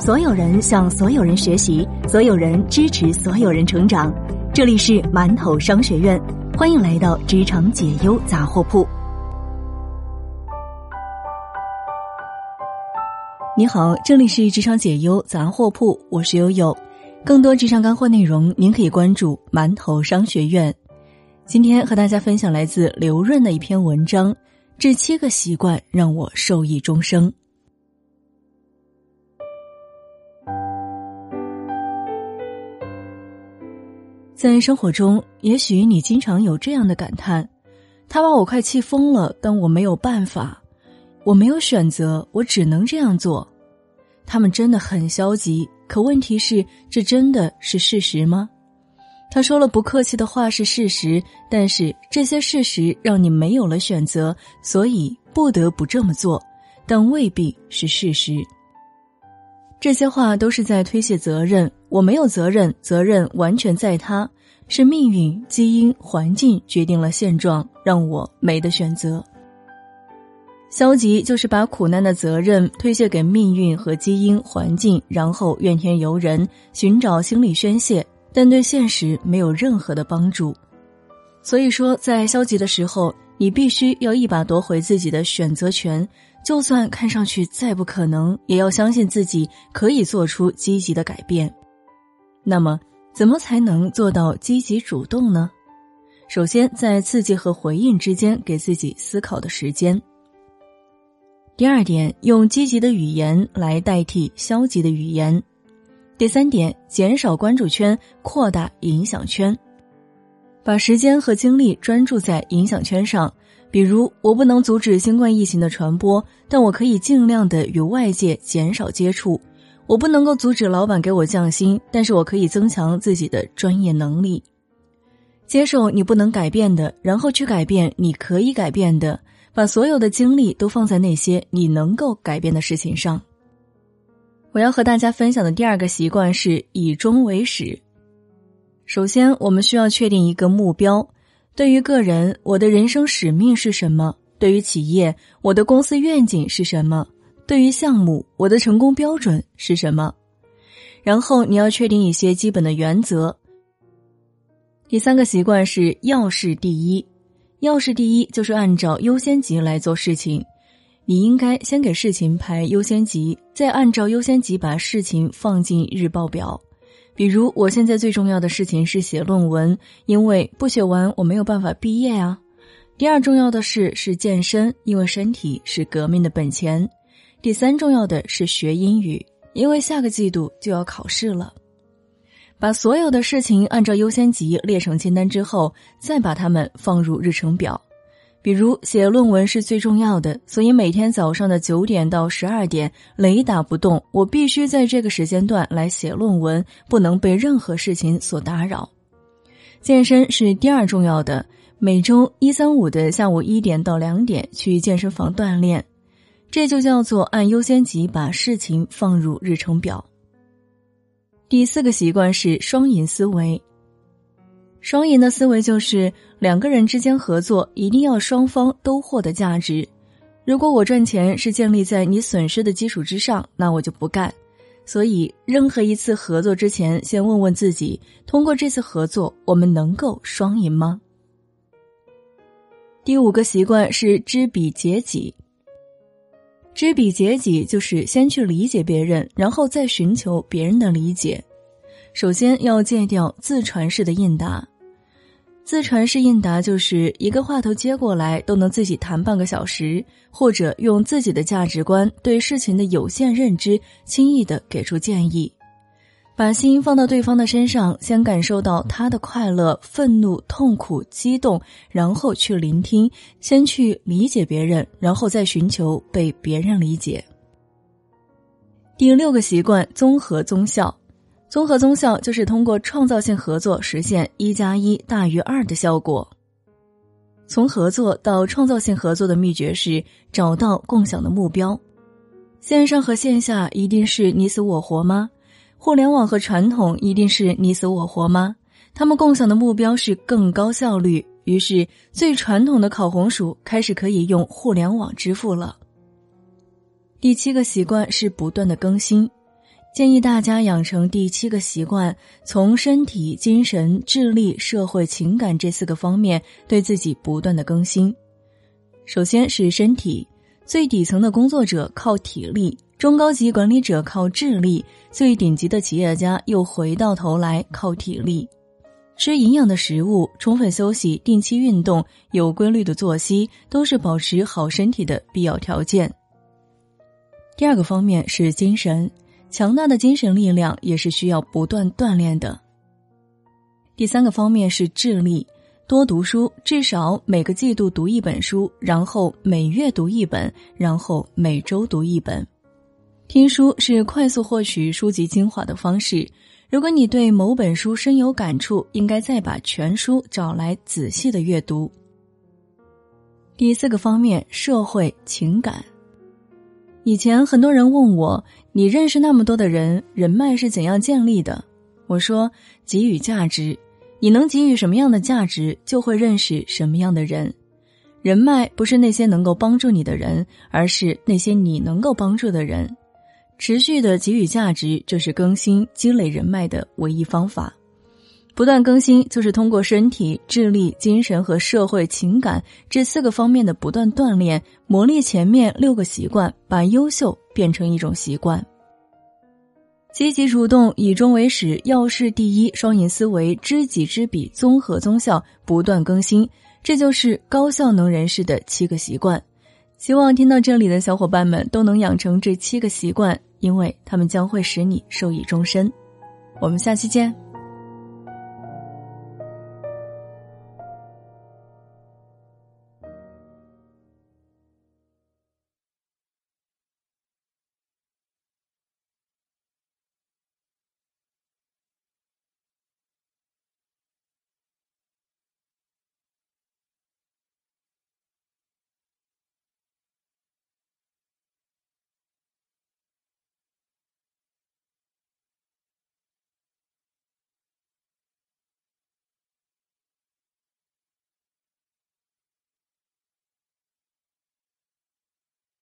所有人向所有人学习，所有人支持所有人成长。这里是馒头商学院，欢迎来到职场解忧杂货铺。你好，这里是职场解忧杂货铺，我是悠悠。更多职场干货内容，您可以关注馒头商学院。今天和大家分享来自刘润的一篇文章：这七个习惯让我受益终生。在生活中，也许你经常有这样的感叹：“他把我快气疯了，但我没有办法，我没有选择，我只能这样做。”他们真的很消极，可问题是，这真的是事实吗？他说了不客气的话是事实，但是这些事实让你没有了选择，所以不得不这么做，但未必是事实。这些话都是在推卸责任。我没有责任，责任完全在他，是命运、基因、环境决定了现状，让我没得选择。消极就是把苦难的责任推卸给命运和基因、环境，然后怨天尤人，寻找心理宣泄，但对现实没有任何的帮助。所以说，在消极的时候，你必须要一把夺回自己的选择权。就算看上去再不可能，也要相信自己可以做出积极的改变。那么，怎么才能做到积极主动呢？首先，在刺激和回应之间给自己思考的时间。第二点，用积极的语言来代替消极的语言。第三点，减少关注圈，扩大影响圈，把时间和精力专注在影响圈上。比如，我不能阻止新冠疫情的传播，但我可以尽量的与外界减少接触。我不能够阻止老板给我降薪，但是我可以增强自己的专业能力。接受你不能改变的，然后去改变你可以改变的，把所有的精力都放在那些你能够改变的事情上。我要和大家分享的第二个习惯是以终为始。首先，我们需要确定一个目标。对于个人，我的人生使命是什么？对于企业，我的公司愿景是什么？对于项目，我的成功标准是什么？然后你要确定一些基本的原则。第三个习惯是要事第一，要事第一就是按照优先级来做事情。你应该先给事情排优先级，再按照优先级把事情放进日报表。比如，我现在最重要的事情是写论文，因为不写完我没有办法毕业啊。第二重要的事是健身，因为身体是革命的本钱。第三重要的是学英语，因为下个季度就要考试了。把所有的事情按照优先级列成清单之后，再把它们放入日程表。比如写论文是最重要的，所以每天早上的九点到十二点雷打不动，我必须在这个时间段来写论文，不能被任何事情所打扰。健身是第二重要的，每周一三五的下午一点到两点去健身房锻炼，这就叫做按优先级把事情放入日程表。第四个习惯是双赢思维。双赢的思维就是两个人之间合作一定要双方都获得价值。如果我赚钱是建立在你损失的基础之上，那我就不干。所以，任何一次合作之前，先问问自己：通过这次合作，我们能够双赢吗？第五个习惯是知彼解己。知彼解己就是先去理解别人，然后再寻求别人的理解。首先要戒掉自传式的应答。自传式应答就是一个话头接过来都能自己谈半个小时，或者用自己的价值观对事情的有限认知轻易的给出建议，把心放到对方的身上，先感受到他的快乐、愤怒、痛苦、激动，然后去聆听，先去理解别人，然后再寻求被别人理解。第六个习惯：综合综效。综合综效就是通过创造性合作实现一加一大于二的效果。从合作到创造性合作的秘诀是找到共享的目标。线上和线下一定是你死我活吗？互联网和传统一定是你死我活吗？他们共享的目标是更高效率。于是，最传统的烤红薯开始可以用互联网支付了。第七个习惯是不断的更新。建议大家养成第七个习惯，从身体、精神、智力、社会、情感这四个方面对自己不断的更新。首先是身体，最底层的工作者靠体力，中高级管理者靠智力，最顶级的企业家又回到头来靠体力。吃营养的食物，充分休息，定期运动，有规律的作息，都是保持好身体的必要条件。第二个方面是精神。强大的精神力量也是需要不断锻炼的。第三个方面是智力，多读书，至少每个季度读一本书，然后每月读一本，然后每周读一本。听书是快速获取书籍精华的方式。如果你对某本书深有感触，应该再把全书找来仔细的阅读。第四个方面，社会情感。以前很多人问我。你认识那么多的人，人脉是怎样建立的？我说，给予价值，你能给予什么样的价值，就会认识什么样的人。人脉不是那些能够帮助你的人，而是那些你能够帮助的人。持续的给予价值，就是更新、积累人脉的唯一方法。不断更新，就是通过身体、智力、精神和社会情感这四个方面的不断锻炼，磨砺前面六个习惯，把优秀变成一种习惯。积极主动，以终为始，要事第一，双赢思维，知己知彼，综合综效，不断更新，这就是高效能人士的七个习惯。希望听到这里的小伙伴们都能养成这七个习惯，因为他们将会使你受益终身。我们下期见。